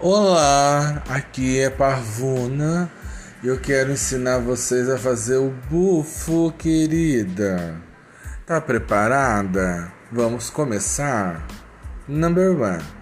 Olá, aqui é Parvuna e eu quero ensinar vocês a fazer o bufo, querida. Tá preparada? Vamos começar? Number one.